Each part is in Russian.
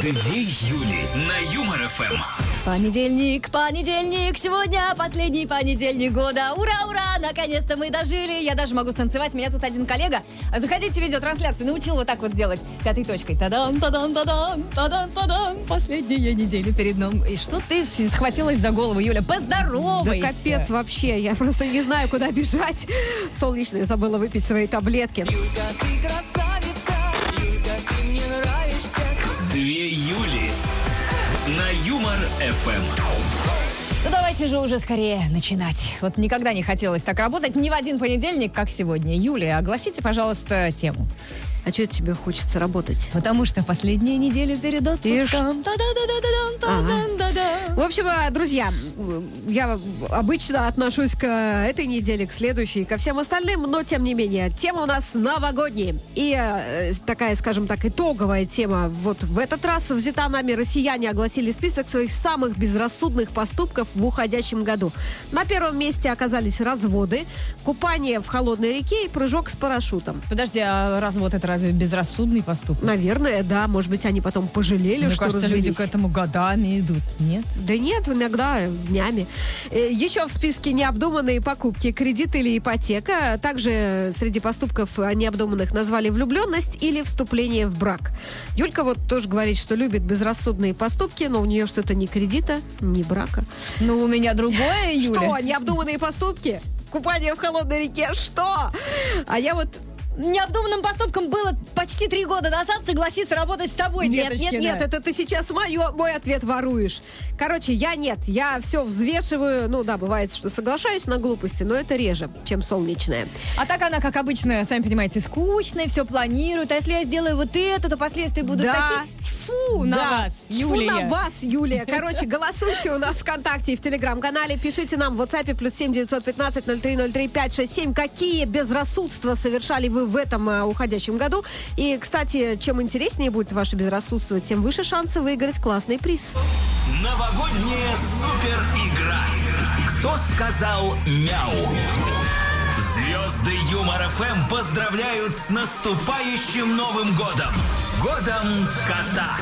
Две Юли на Юмор ФМ. Понедельник, понедельник, сегодня последний понедельник года. Ура, ура, наконец-то мы дожили. Я даже могу станцевать. Меня тут один коллега, заходите в видеотрансляцию, научил вот так вот делать пятой точкой. Тадан, тадан, тадан, тадан, тадан. Последняя неделя перед ним. И что ты схватилась за голову, Юля? Да Поздоровайся. капец вообще, я просто не знаю, куда бежать. Солнечная забыла выпить свои таблетки. Две ФМ. Ну давайте же уже скорее начинать. Вот никогда не хотелось так работать ни в один понедельник, как сегодня. Юлия, огласите, пожалуйста, тему. А что тебе хочется работать? Потому что последняя неделя перед отпуском. В общем, э, друзья, я обычно отношусь к этой неделе, к следующей, ко всем остальным, но тем не менее, тема у нас новогодняя. И э, такая, скажем так, итоговая тема. Вот в этот раз взята нами россияне огласили список своих самых безрассудных поступков в уходящем году. На первом месте оказались разводы, купание в холодной реке и прыжок с парашютом. Подожди, а развод это разве безрассудный поступок? Наверное, да, может быть, они потом пожалели, Мне что кажется, люди развелись. к этому годами идут, нет? Да нет, иногда днями. Э, Еще в списке необдуманные покупки, кредит или ипотека. Также среди поступков необдуманных назвали влюбленность или вступление в брак. Юлька вот тоже говорит, что любит безрассудные поступки, но у нее что-то ни кредита, ни брака. Ну, у меня другое, Юля. Что, необдуманные поступки? Купание в холодной реке? Что? А я вот Необдуманным поступком было почти три года назад согласиться работать с тобой, Нет, нет, нет, это ты сейчас мое, мой ответ воруешь. Короче, я нет, я все взвешиваю. Ну да, бывает, что соглашаюсь на глупости, но это реже, чем солнечная. А так она, как обычно, сами понимаете, скучная, все планирует. А если я сделаю вот это, то последствия будут Да. такие... Тьфу на Да, вас, тьфу Юлия. на вас, Юлия. Короче, голосуйте у нас ВКонтакте и в Телеграм-канале. Пишите нам в WhatsApp плюс 7 915 0303 567. Какие безрассудства совершали вы в этом а, уходящем году? И, кстати, чем интереснее будет ваше безрассудство, тем выше шансы выиграть классный приз. Новогодняя супер игра. Кто сказал мяу? Звезды Юмор ФМ поздравляют с наступающим Новым годом. Годом кота.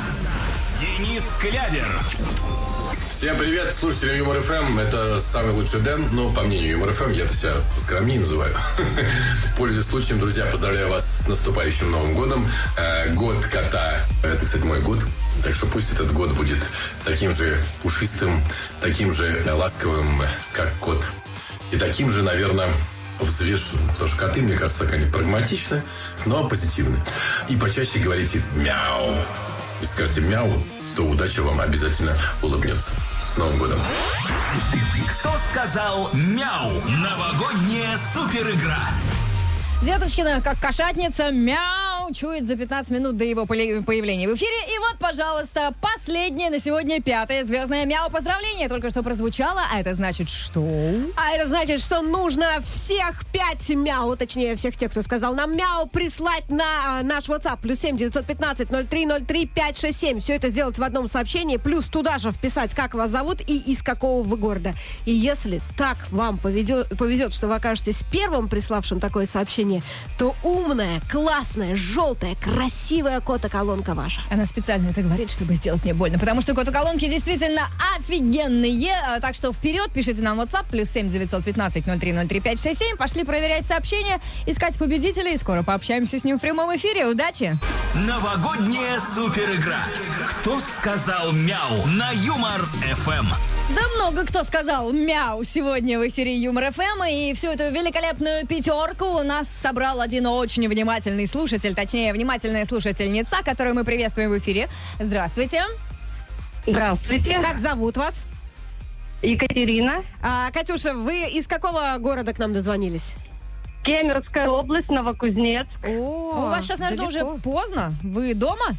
Денис Клявер. Всем привет, слушатели Юмор ФМ. Это самый лучший Дэн, но по мнению Юмор ФМ я это себя скромнее называю. Пользуясь случаем, друзья, поздравляю вас с наступающим Новым годом. Э, Год кота. Это, кстати, мой год. Так что пусть этот год будет таким же пушистым, таким же ласковым, как кот. И таким же, наверное, взвешенным. Потому что коты, мне кажется, они прагматичны, но позитивны. И почаще говорите «мяу». Если скажете «мяу», то удача вам обязательно улыбнется. С Новым годом! Кто сказал мяу? Новогодняя супер игра. Деточкина, как кошатница, мяу, чует за 15 минут до его появления в эфире. И вот, пожалуйста, последнее на сегодня пятое звездное мяу поздравление только что прозвучало. А это значит что? А это значит, что нужно всех пять мяу, точнее, всех тех, кто сказал нам мяу, прислать на а, наш WhatsApp плюс 7 915 0303 567. Все это сделать в одном сообщении, плюс туда же вписать, как вас зовут и из какого вы города. И если так вам поведет, повезет, что вы окажетесь первым приславшим такое сообщение, то умная, классная, желтая, красивая кота-колонка ваша. Она специально это говорит, чтобы сделать мне больно, потому что кота-колонки действительно офигенные. А, Так что вперед, пишите нам WhatsApp, плюс 7 915 0303 567. Пошли проверять сообщения, искать победителя, и скоро пообщаемся с ним в прямом эфире. Удачи! Новогодняя супер игра. Кто сказал мяу? На Юмор ФМ. Да много кто сказал мяу сегодня в эфире Юмор ФМ, и всю эту великолепную пятерку у нас собрал один очень внимательный слушатель, точнее, внимательная слушательница, которую мы приветствуем в эфире. Здравствуйте. Здравствуйте, Как зовут вас? Екатерина, А, Катюша, вы из какого города к нам дозвонились? Кемеровская область, Новокузнец. О, У вас сейчас, наверное, далеко. уже поздно. Вы дома?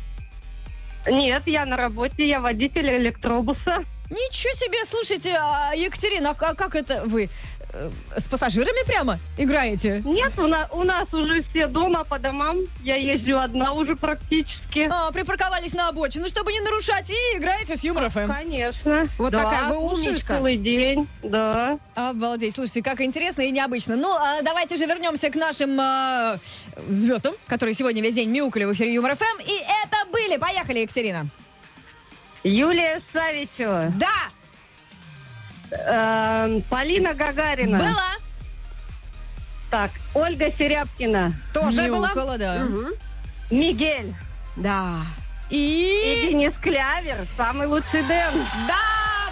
Нет, я на работе, я водитель электробуса. Ничего себе, слушайте, а, Екатерина, а как это вы э, с пассажирами прямо играете? Нет, у, на- у нас уже все дома по домам. Я езжу одна уже практически. А, припарковались на обочину, чтобы не нарушать, и играете с Юмор ФМ. Конечно. Вот Да, такая вы умничка. Целый день, да. Обалдеть, слушайте, как интересно и необычно. Ну, а давайте же вернемся к нашим а, звездам, которые сегодня весь день мяукали в эфире Юмор ФМ. И это были, поехали, Екатерина. Юлия Савичева. Да! Эм, Полина Гагарина. Была. Так, Ольга Серябкина. Тоже Не была? около, да. Мгм. Мигель. Да. И И... Денис Клявер. Самый лучший Дэн. Да,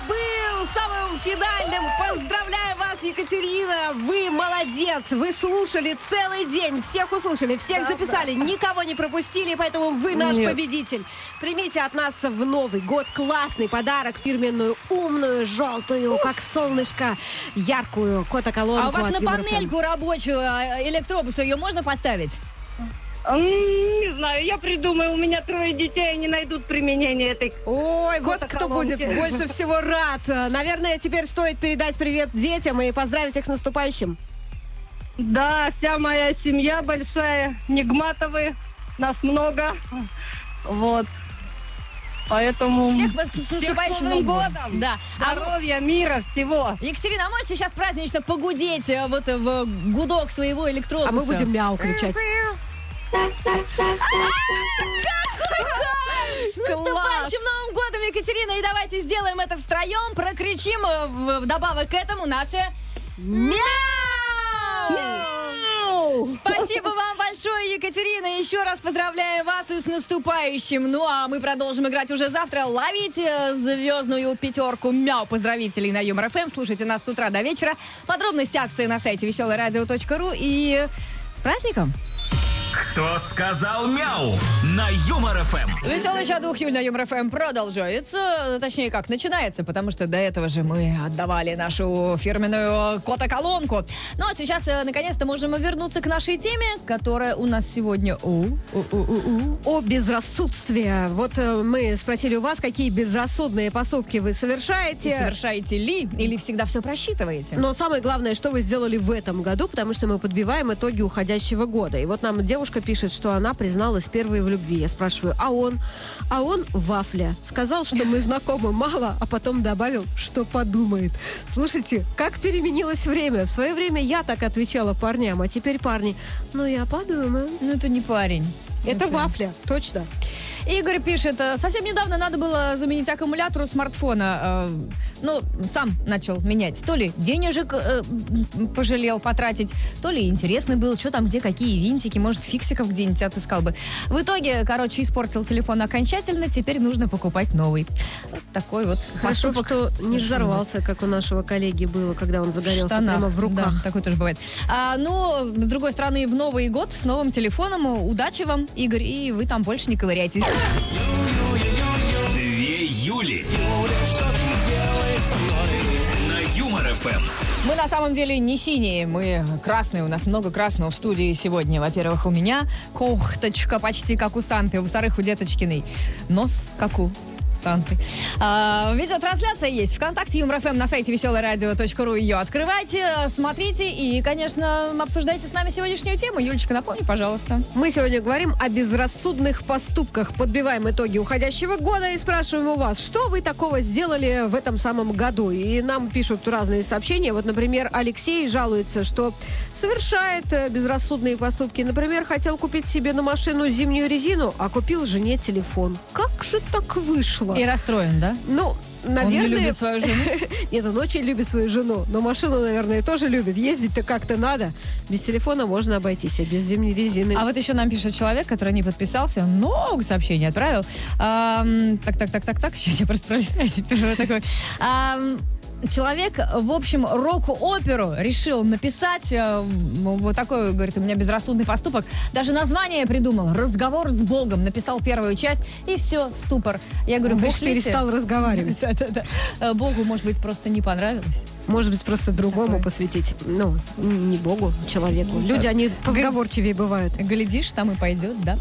был самым финальным. Поздравляю вас, Екатерина. Вы молодец. Вы слушали целый день. Всех услышали, всех записали. Никого не пропустили, поэтому вы наш Нет. победитель. Примите от нас в Новый год классный подарок. Фирменную, умную, желтую, как солнышко, яркую кота-колонку А у вас на панельку рабочую э, электробуса ее можно поставить? Не знаю, я придумаю, у меня трое детей, они найдут применение этой. Ой, вот кто будет больше всего рад. Наверное, теперь стоит передать привет детям и поздравить их с наступающим. Да, вся моя семья большая, Нигматовы, нас много. Вот. Поэтому... Всех вас с наступающим Новым Новым годом. Да. А вы- Здоровья, мира, всего. Екатерина, а можете сейчас празднично погудеть э, вот э, в гудок своего электробуса? А мы будем мяу кричать. С наступающим Новым годом, Екатерина! И давайте сделаем это втроем, прокричим э, в- вдобавок к этому наше... Мяу! Спасибо вам большое, Екатерина. Еще раз поздравляю вас и с наступающим. Ну а мы продолжим играть уже завтра. Ловите звездную пятерку мяу поздравителей на Юмор ФМ. Слушайте нас с утра до вечера. Подробности акции на сайте веселорадио.ру и с праздником! Кто сказал мяу на Юмор ФМ? Веселый час двух Юль на Юмор ФМ продолжается. Точнее, как начинается, потому что до этого же мы отдавали нашу фирменную котоколонку. Ну а сейчас, э, наконец-то, можем вернуться к нашей теме, которая у нас сегодня... У, у, у, у, у. О безрассудстве. Вот э, мы спросили у вас, какие безрассудные поступки вы И совершаете. совершаете ли или всегда все просчитываете? Но самое главное, что вы сделали в этом году, потому что мы подбиваем итоги уходящего года. И вот нам девушка пишет, что она призналась первой в любви. Я спрашиваю, а он? А он вафля. Сказал, что мы знакомы мало, а потом добавил, что подумает. Слушайте, как переменилось время. В свое время я так отвечала парням, а теперь парни, ну я подумаю. Ну, это не парень. Это вафля, точно. Игорь пишет, э, совсем недавно надо было заменить аккумулятор у смартфона. Ну, сам начал менять. То ли денежек э, пожалел потратить, то ли интересно был, что там, где, какие винтики, может, фиксиков где-нибудь отыскал бы. В итоге, короче, испортил телефон окончательно, теперь нужно покупать новый. Вот такой вот Хорошо, поступок. что не взорвался, как у нашего коллеги было, когда он загорелся штанах. прямо в руках. Да, такое тоже бывает. А, ну, с другой стороны, в Новый год с новым телефоном. Удачи вам, Игорь, и вы там больше не ковыряйтесь. Две Юли. ФМ. Мы на самом деле не синие, мы красные. У нас много красного в студии сегодня. Во-первых, у меня кохточка почти как у Санты. Во-вторых, у Деточкиной нос как у Санты. А, видеотрансляция есть ВКонтакте, Юмор ФМ на сайте веселорадио.ру. Ее открывайте, смотрите и, конечно, обсуждайте с нами сегодняшнюю тему. Юлечка, напомни, пожалуйста. Мы сегодня говорим о безрассудных поступках. Подбиваем итоги уходящего года и спрашиваем у вас, что вы такого сделали в этом самом году. И нам пишут разные сообщения. Вот, например, Алексей жалуется, что совершает э, безрассудные поступки. Например, хотел купить себе на машину зимнюю резину, а купил жене телефон. Как же так вышло? И расстроен, да? Ну, Он наверное... не любит свою жену. Нет, он очень любит свою жену, но машину, наверное, тоже любит. Ездить-то как-то надо. Без телефона можно обойтись, а без зимней резины. А вот еще нам пишет человек, который не подписался, много сообщений отправил. Так, так, так, так, так, сейчас я просто пролистаю теперь такой. Человек, в общем, рок-оперу решил написать. э, Вот такой, говорит, у меня безрассудный поступок. Даже название придумал. «Разговор с Богом». Написал первую часть, и все, ступор. Я говорю, Бог пришлите. перестал разговаривать. Да-да-да. Э, Богу, может быть, просто не понравилось. Может быть, просто другому Такое. посвятить. Ну, не Богу, человеку. Люди, они позговорчивее бывают. Глядишь, там и пойдет, да?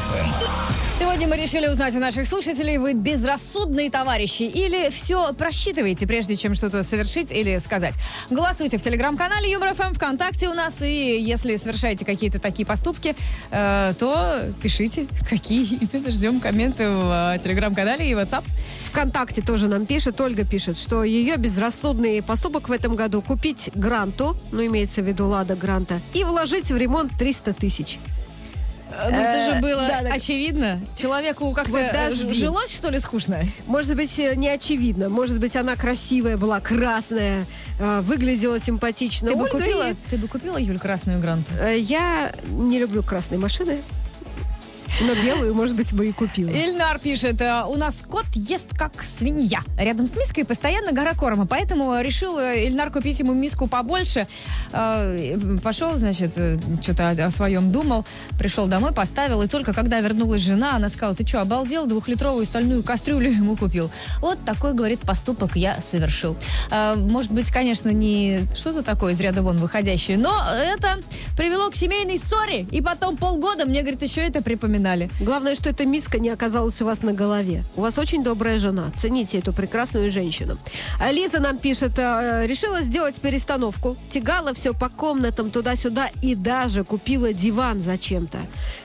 ФМ. Сегодня мы решили узнать у наших слушателей, вы безрассудные товарищи или все просчитываете, прежде чем что-то совершить или сказать. Голосуйте в телеграм-канале Юмор ФМ, ВКонтакте у нас, и если совершаете какие-то такие поступки, э, то пишите, какие именно. Ждем комменты в э, телеграм-канале и WhatsApp. ВКонтакте тоже нам пишет, Ольга пишет, что ее безрассудный поступок в этом году купить гранту, ну, имеется в виду Лада Гранта, и вложить в ремонт 300 тысяч. Ну, это же Э, было да, да. очевидно. Человеку как-то Подожди. жилось, что ли, скучно? Может быть, э, не очевидно. Может быть, она красивая была, красная, э, выглядела симпатично. Ты бы, купила, и- ты бы купила, Юль, красную гранту? Я не люблю красные машины, но белую, может быть, бы и купила. Ильнар пишет, э, у нас кот ест как свинья. Рядом с миской постоянно гора корма, поэтому решил э, Ильнар купить ему миску побольше. Э, Пошел, значит, что-то о, своем думал, пришел домой, поставил, и только когда вернулась жена, она сказала, ты что, обалдел, двухлитровую стальную кастрюлю ему купил. Вот такой, говорит, поступок я совершил. Э, Может быть, конечно, не что-то такое из ряда вон выходящее, но это привело к семейной ссоре, и потом полгода мне, говорит, еще это припоминали. Главное, что эта миска не оказалась у вас на голове. У вас очень добрая жена. Цените эту прекрасную женщину. А Лиза нам пишет, э, решила сделать перестановку. Тягала все по комнатам туда-сюда и даже купила диван зачем-то.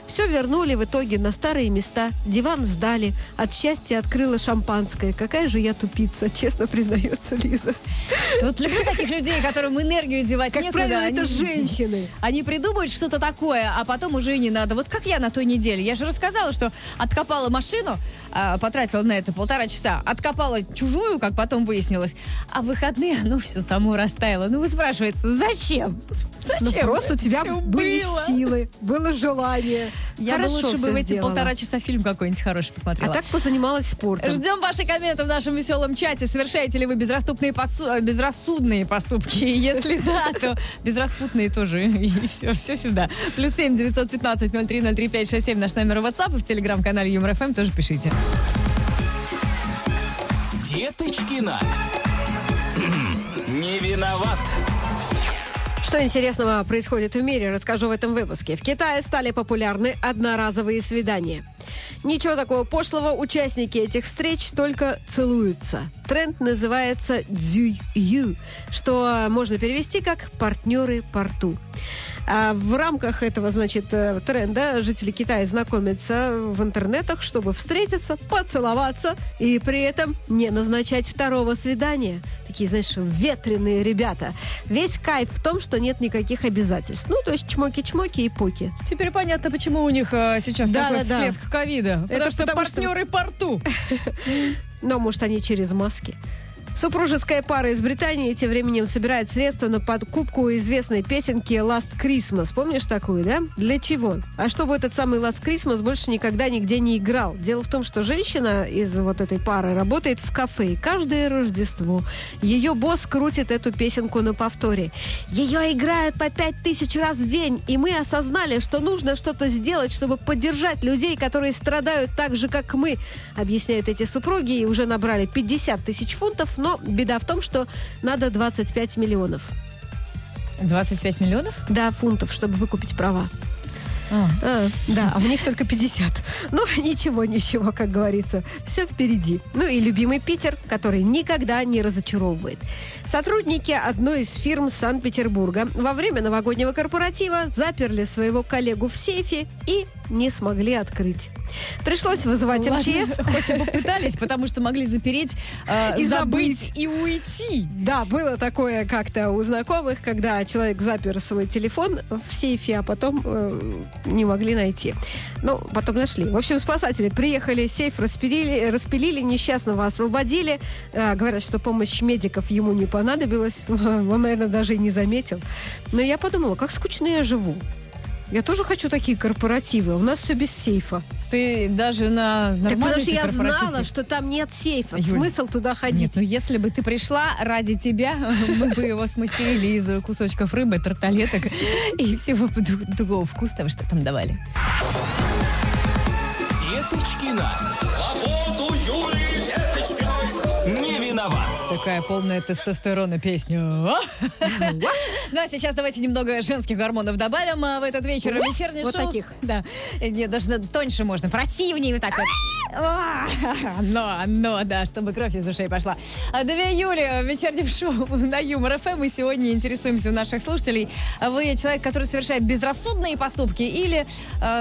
Все вернули в итоге на старые места. Диван сдали. От счастья открыла шампанское. Какая же я тупица, честно признается Лиза. Вот люблю таких людей, которым энергию девать Как некуда. правило, это они- женщины. Они придумают что-то такое, а потом уже и не надо. Вот как я на той неделе. Я же рассказала, что откопала машину, а, потратила на это полтора часа, откопала чужую, как потом выяснилось, а в выходные оно все само растаяло. Ну, вы спрашиваете, зачем? Ну, Зачем? просто у тебя были было. силы, было желание. Я бы Хорошо лучше всё бы в эти сделала. полтора часа фильм какой-нибудь хороший А посмотрела. так позанималась спортом. Ждем ваши комменты в нашем веселом чате. Совершаете ли вы безрассудные, посу- э, безрассудные поступки? Если да, то безраспутные тоже. И все, все сюда. Плюс семь девятьсот пятнадцать ноль три ноль три пять шесть семь наш номер WhatsApp и в телеграм-канале Юмор ФМ тоже пишите. Деточкина. Не виноват. Что интересного происходит в мире, расскажу в этом выпуске. В Китае стали популярны одноразовые свидания. Ничего такого пошлого, участники этих встреч только целуются. Тренд называется «дзюй-ю», что можно перевести как «партнеры по рту». А в рамках этого, значит, э, тренда жители Китая знакомятся в интернетах, чтобы встретиться, поцеловаться и при этом не назначать второго свидания. Такие, знаешь, ветреные ребята. Весь кайф в том, что нет никаких обязательств. Ну, то есть чмоки-чмоки и поки. Теперь понятно, почему у них э, сейчас Да, такой да, да. всплеск ковида. Потому Это что потому что- партнеры по рту. Но, может, они через маски. Супружеская пара из Британии тем временем собирает средства на подкупку известной песенки Last Christmas. Помнишь такую, да? Для чего? А чтобы этот самый Last Christmas больше никогда нигде не играл. Дело в том, что женщина из вот этой пары работает в кафе. И каждое Рождество ее босс крутит эту песенку на повторе. Ее играют по пять тысяч раз в день. И мы осознали, что нужно что-то сделать, чтобы поддержать людей, которые страдают так же, как мы, объясняют эти супруги. И уже набрали 50 тысяч фунтов. Но беда в том, что надо 25 миллионов. 25 миллионов? Да, фунтов, чтобы выкупить права. А. А, да, а у них только 50. Ну, ничего, ничего, как говорится. Все впереди. Ну и любимый Питер, который никогда не разочаровывает. Сотрудники одной из фирм Санкт-Петербурга во время новогоднего корпоратива заперли своего коллегу в сейфе и не смогли открыть. Пришлось вызывать Ладно, МЧС. хоть бы пытались, потому что могли запереть, э, И забыть забыть. и уйти. Да, было такое как-то у знакомых, когда человек запер свой телефон в сейфе, а потом э, не могли найти. Ну, потом нашли. В общем, спасатели приехали, сейф распилили, распилили несчастного освободили. Э, говорят, что помощь медиков ему не понадобилась. Он, наверное, даже и не заметил. Но я подумала, как скучно я живу. Я тоже хочу такие корпоративы. У нас все без сейфа. Ты даже на Так потому что я знала, что там нет сейфа. Юль, Смысл туда Нет, ходить? ну если бы ты пришла ради тебя, мы бы его смастерили из кусочков рыбы, тарталеток и всего другого вкусного, что там давали. Деточкина. Свободу Юлии. Не виноват. Такая полная тестостерона песня. Ну а сейчас давайте немного женских гормонов добавим а, в этот вечер. Вечерний Вот шоу. таких. Да. Не, даже тоньше можно, противнее вот так вот. А, Но, но, да, чтобы кровь из ушей пошла. А 2 июля в вечернем шоу на Юмор ФМ мы сегодня интересуемся у наших слушателей. Вы человек, который совершает безрассудные поступки или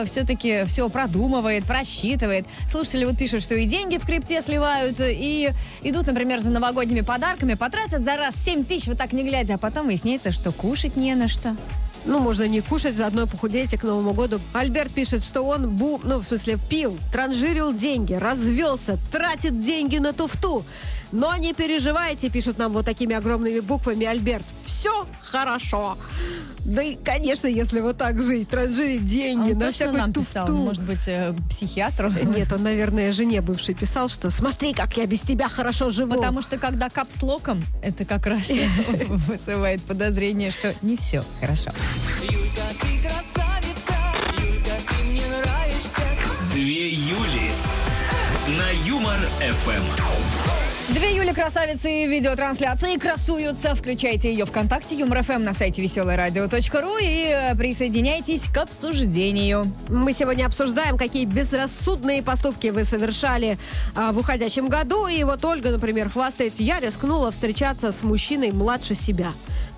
все-таки все продумывает, просчитывает? Слушатели вот пишут, что и деньги в крипте сливают, и идут, например, за новогодними подарками, потратят за раз 7 тысяч вот так не глядя, а потом выясняется, что кушать не на что. Ну, можно не кушать, заодно похудеть к Новому году. Альберт пишет, что он, бу, ну, в смысле, пил, транжирил деньги, развелся, тратит деньги на туфту. Но не переживайте, пишут нам вот такими огромными буквами Альберт. Все хорошо. Да и, конечно, если вот так жить, транжирить деньги Он на точно всякую нам туфту. писал, может быть, э, психиатру? Нет, он, наверное, жене бывшей писал, что смотри, как я без тебя хорошо живу. Потому что когда капслоком, это как раз вызывает подозрение, что не все хорошо. Юлька, ты красавица, Юлька, ты мне нравишься. Две Юли на Юмор 2 июля красавицы видеотрансляции красуются. Включайте ее ВКонтакте, Юмор ФМ на сайте веселорадио.ру и э, присоединяйтесь к обсуждению. Мы сегодня обсуждаем, какие безрассудные поступки вы совершали а, в уходящем году. И вот Ольга, например, хвастает, я рискнула встречаться с мужчиной младше себя.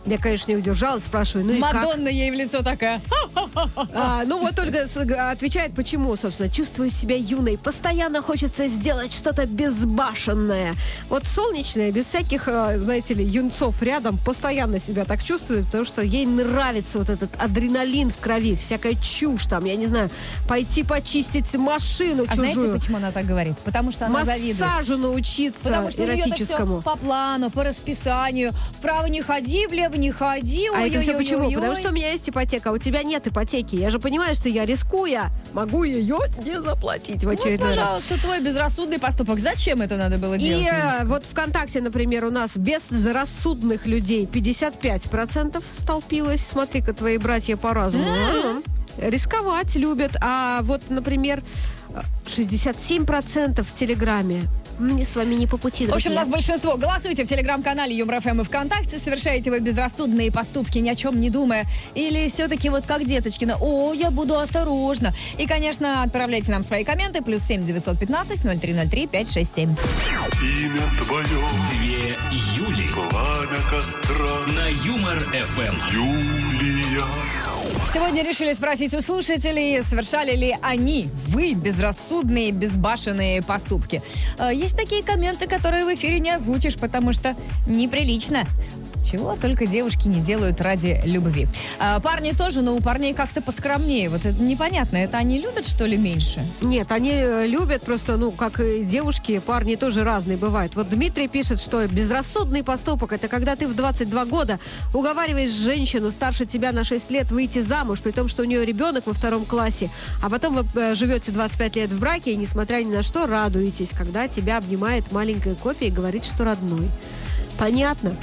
Я, конечно, не удержалась, спрашиваю, ну и как? Мадонна ей в лицо такая. А, ну вот Ольга отвечает, почему, собственно. Чувствую себя юной, постоянно хочется сделать что-то безбашенное. Вот солнечная, без всяких, а, знаете ли, юнцов рядом, постоянно себя так чувствует, потому что ей нравится вот этот адреналин в крови, всякая чушь там, я не знаю, пойти почистить машину А знаете, чужую. почему она так говорит? Потому что она завидует. Массажу научиться Потому что у нее эротическому. все по плану, по расписанию. Вправо не ходи, влево не ходи. А это все почему? Потому что у меня есть ипотека, а у тебя нет ипотеки. Я же понимаю, что я рискуя, могу ее не заплатить в Вот, очередной раз. пожалуйста, твой безрассудный поступок. Зачем это надо было И делать? э, вот ВКонтакте, например, у нас безрассудных людей 55% столпилось. Смотри-ка, твои братья по-разному. Рисковать любят. А вот, например, э, 67% в Телеграме. Мне с вами не по пути, В общем, у друзья. нас большинство. Голосуйте в телеграм-канале Юмор ФМ и ВКонтакте. Совершаете вы безрассудные поступки, ни о чем не думая. Или все-таки вот как Деточкина. О, я буду осторожна. И, конечно, отправляйте нам свои комменты. Плюс семь девятьсот пятнадцать ноль три ноль три пять шесть семь. Имя твое, Две Юли пламя костра, на Юмор ФМ. Юлия. Сегодня решили спросить у слушателей, совершали ли они, вы, безрассудные, безбашенные поступки. Э, Есть такие комменты, которые в эфире не озвучишь, потому что неприлично. Чего только девушки не делают ради любви. А парни тоже, но у парней как-то поскромнее. Вот это непонятно, это они любят, что ли, меньше? Нет, они э, любят просто, ну, как и девушки, парни тоже разные бывают. Вот Дмитрий пишет, что безрассудный поступок – это когда ты в 22 года уговариваешь женщину старше тебя на 6 лет выйти замуж, при том, что у нее ребенок во втором классе, а потом вы э, живете 25 лет в браке и, несмотря ни на что, радуетесь, когда тебя обнимает маленькая копия и говорит, что родной. Понятно?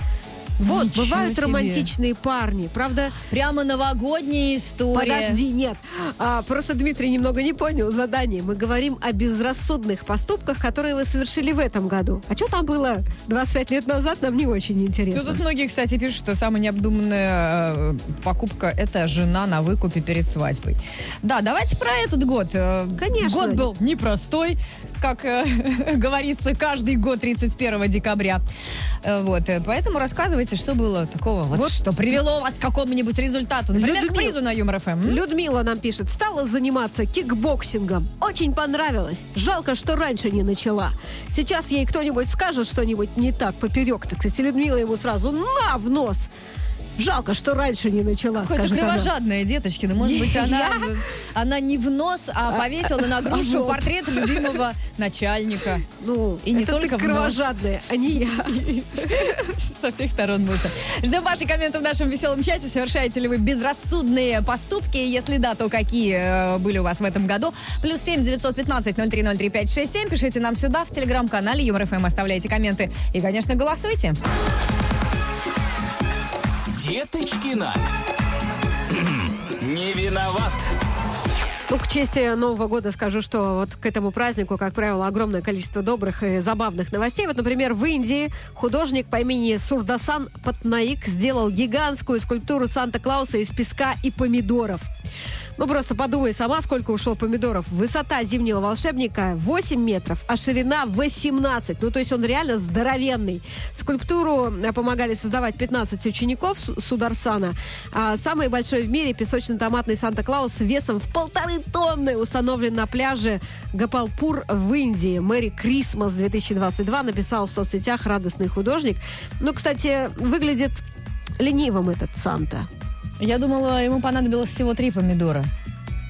Вот, Ничего бывают себе. романтичные парни. Правда, Прямо новогодняя история. Подожди, нет. А, просто Дмитрий немного не понял задание. Мы говорим о безрассудных поступках, которые вы совершили в этом году. А что там было 25 лет назад, нам не очень Ну, интересно. тут многие, кстати, пишут, что самая необдуманная э, покупка – это жена на выкупе перед свадьбой. Да, давайте про этот год. Э, Конечно. Год был непростой, как э, говорится, каждый год 31 декабря. Э, вот, э, поэтому рассказывайте, что было такого, вот, Вот. что привело вас к какому-нибудь результату. Например, к Людмила- призу на Юмор ФМ. Людмила нам пишет, стала заниматься кикбоксингом. Очень понравилось. Жалко, что раньше не начала. Сейчас ей кто-нибудь скажет что-нибудь не так поперек. Так, кстати, Людмила ему сразу на в нос. Жалко, что раньше не начала, Какая-то скажет она. кровожадная деточкина. Может быть, она, она не в нос, а повесила на грушу вот. портрет любимого начальника. Ну, И не это только ты кровожадная, а не я. Со всех сторон будет. Ждем ваши комменты в нашем веселом чате. Совершаете ли вы безрассудные поступки? Если да, то какие э, были у вас в этом году? Плюс семь девятьсот пятнадцать ноль три ноль три пять шесть семь. Пишите нам сюда, в телеграм-канале Юмор ФМ. Оставляйте комменты. И, конечно, голосуйте. Деточкина. Не виноват. Ну, к чести Нового года скажу, что вот к этому празднику, как правило, огромное количество добрых и забавных новостей. Вот, например, в Индии художник по имени Сурдасан Патнаик сделал гигантскую скульптуру Санта-Клауса из песка и помидоров. Ну, просто подумай сама, сколько ушло помидоров. Высота зимнего волшебника 8 метров, а ширина 18. Ну, то есть он реально здоровенный. Скульптуру э, помогали создавать 15 учеников Су- Сударсана. А самый большой в мире песочно-томатный Санта-Клаус весом в полторы тонны установлен на пляже Гапалпур в Индии. Мэри Крисмас 2022 написал в соцсетях радостный художник. Ну, кстати, выглядит ленивым этот Санта. Я думала, ему понадобилось всего три помидора.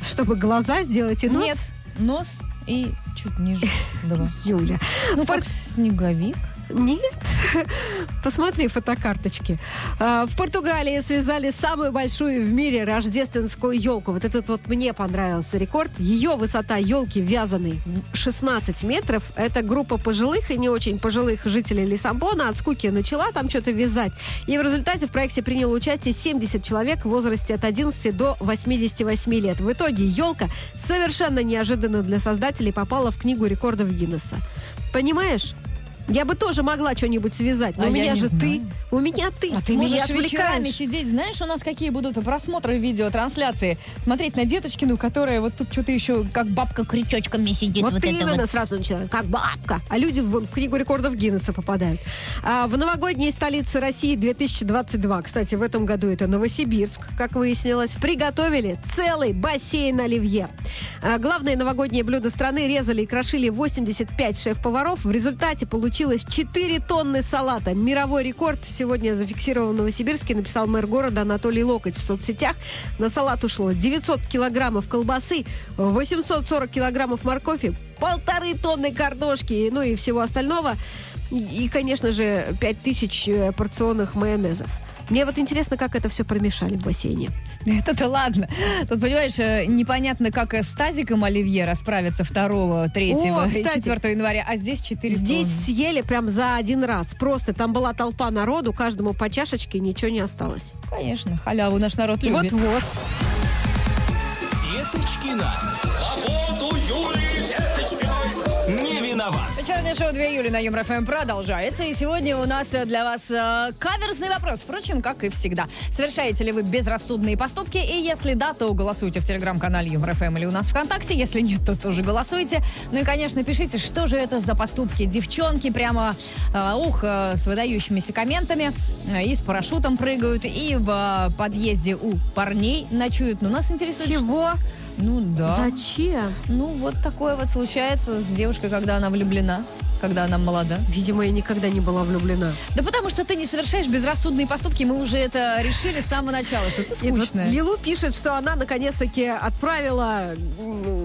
Чтобы глаза сделать и нос? Нет, нос и чуть ниже два. Юля. Ну, как снеговик. Нет. Посмотри фотокарточки. А, В Португалии связали самую большую в мире рождественскую елку. Вот этот вот мне понравился рекорд. Ее высота елки вязаной 16 метров. Это группа пожилых и не очень пожилых жителей Лиссабона от скуки начала там что-то вязать. И в результате в проекте приняло участие 70 человек в возрасте от 11 до 88 лет. В итоге елка совершенно неожиданно для создателей попала в книгу рекордов Гиннесса. Понимаешь? Я бы тоже могла что-нибудь связать, но А у меня же знаю. ты, у меня ты, А ты, ты меня отвлекаешь. сидеть. Знаешь, у нас какие будут просмотры видеотрансляции? Смотреть на Деточкину, которая вот тут что-то еще как бабка крючочками сидит. Вот, вот это именно вот. сразу начинают, как бабка. А люди вон в книгу рекордов Гиннесса попадают. А, в новогодней столице России 2022, кстати, в этом году это Новосибирск, как выяснилось, приготовили целый бассейн оливье. А, главное новогоднее блюдо страны резали и крошили 85 шеф-поваров. В результате получилось 4 тонны салата. Мировой рекорд сегодня зафиксирован в Новосибирске, написал мэр города Анатолий Локоть в соцсетях. На салат ушло 900 килограммов колбасы, 840 килограммов моркови, полторы тонны картошки, ну и всего остального. И, конечно же, 5000 э, порционных майонезов. Мне вот интересно, как это все промешали в бассейне. Это-то ладно. Тут, понимаешь, э, непонятно, как с тазиком Оливье расправиться 2, 3 О, кстати. 4 января, а здесь 4 Здесь съели прям за один раз. Просто там была толпа народу, каждому по чашечке, ничего не осталось. Конечно, халяву наш народ любит. Вот-вот. Деточкина. Виноват. Вечернее шоу 2 июля на Юмор ФМ продолжается. И сегодня у нас для вас э, каверзный вопрос. Впрочем, как и всегда. Совершаете ли вы безрассудные поступки? И если да, то голосуйте в телеграм-канале Юмор ФМ или у нас ВКонтакте. Если нет, то тоже голосуйте. Ну и, конечно, пишите, что же это за поступки. Девчонки прямо, э, ух, э, с выдающимися комментами. э, И с парашютом прыгают, и в э, подъезде у парней ночуют. Ну, нас интересует... Чего? Ну, да. Зачем? Ну, вот такое вот случается с девушкой, когда она влюблена, когда она молода. Видимо, я никогда не была влюблена. Да потому что ты не совершаешь безрассудные поступки, мы уже это решили с самого начала, что ты И вот скучная. Лилу пишет, что она наконец-таки отправила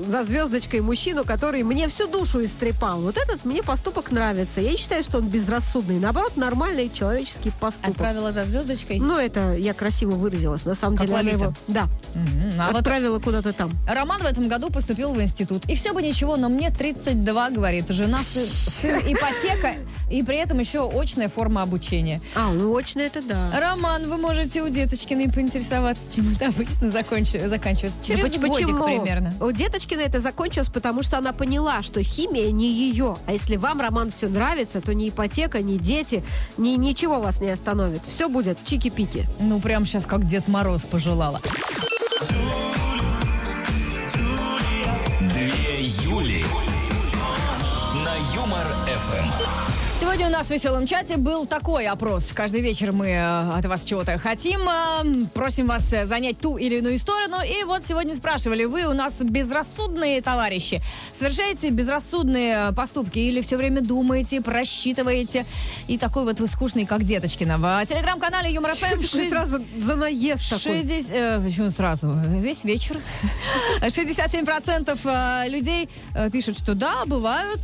за звездочкой мужчину, который мне всю душу истрепал. Вот этот мне поступок нравится. Я не считаю, что он безрассудный. Наоборот, нормальный человеческий поступок. Отправила за звездочкой. Ну, это я красиво выразилась. На самом Как деле Лолита. его... Да, Мгм. А вот отправила куда-то там. Роман в этом году поступил в институт. И все бы ничего, но мне 32, говорит. Жена, сын, сын, ипотека, и при этом еще очная форма обучения. А, ну, очно это да. Роман, вы можете у Деточкиной поинтересоваться, чем это обычно закончи- заканчивается. Через Да поч- годик примерно. У Деточкина это закончилось, потому что она поняла, что химия не ее. А если вам, Роман, все нравится, то ни ипотека, ни дети, ни ничего вас не остановит. Все будет чики-пики. Ну, прям сейчас как Дед Мороз пожелала. Сегодня у нас в веселом чате был такой опрос. Каждый вечер мы э, от вас чего-то хотим. э, Просим вас э, занять ту или иную сторону. И вот сегодня спрашивали, вы у нас безрассудные товарищи. Совершаете безрассудные поступки или все время думаете, просчитываете? И такой вот вы скучный, как Деточкина. В телеграм-канале Юмор ФМ сразу за наезд такой. 60, э, почему сразу? Весь вечер. 67% э, людей пишут, что да, бывают,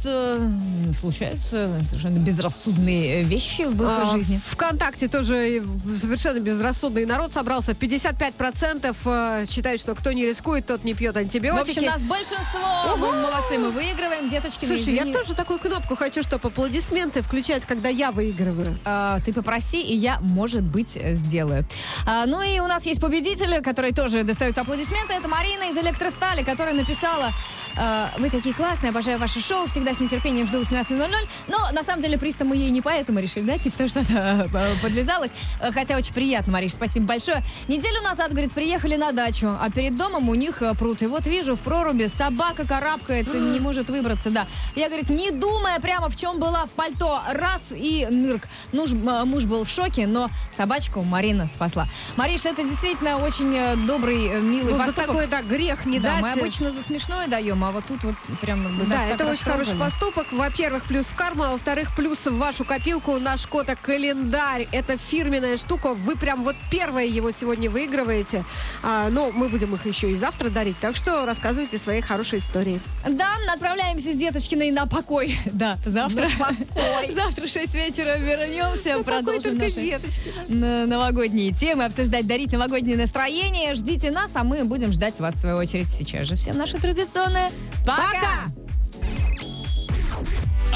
случаются совершенно безрассудные э, вещи в их А, жизни. ВКонтакте тоже совершенно безрассудный народ собрался. 55% э, считают, что кто не рискует, тот не пьет В антибиотики. общем, нас большинство. Мы молодцы, мы выигрываем. Деточки, Слушай, я тоже такую кнопку хочу, чтобы аплодисменты включать, когда я выигрываю. А, ты попроси, и я, может быть, э, сделаю. А, ну и у нас есть победитель, который тоже достаются аплодисменты. Это Марина из Электростали, которая написала а, «Вы такие классные, обожаю ваше шоу, всегда с нетерпением жду 18.00». Но, на самом деле, приз мы ей не поэтому решили дать, не потому что она э, подлезалась. Э, Хотя очень приятно, Мариш, спасибо большое. Неделю назад, говорит, приехали на дачу, а перед домом у них э, пруд. И вот вижу в проруби собака карабкается, не может выбраться, да. Я, говорит, не думая прямо в чем была, в пальто, раз и нырк. М- муж был в шоке, но собачку Марина спасла. Мариш, это действительно очень добрый, милый за поступок. такой, да, грех не да, дать. мы обычно за смешное даем, а вот тут вот прям... нас Да, это очень хороший поступок. Во-первых, плюс в карму, а во-вторых, плюс в вашу копилку наш кота календарь. Это фирменная штука. Вы прям вот первое его сегодня выигрываете. А, но мы будем их еще и завтра дарить. Так что рассказывайте свои хорошие истории. Да, отправляемся с деточкиной на покой. Да, завтра. Завтра в 6 вечера вернемся. Продолжим наши новогодние темы, обсуждать, дарить новогоднее настроение. Ждите нас, а мы будем ждать вас в свою очередь сейчас же. Всем наше традиционное пока! Пока!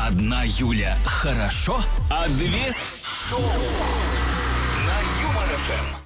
Одна Юля. Хорошо, а две? Шоу. На Юмор-ФМ.